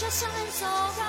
puffing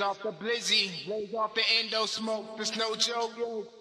off the blizzy, blazed off the endo smoke. There's no joke.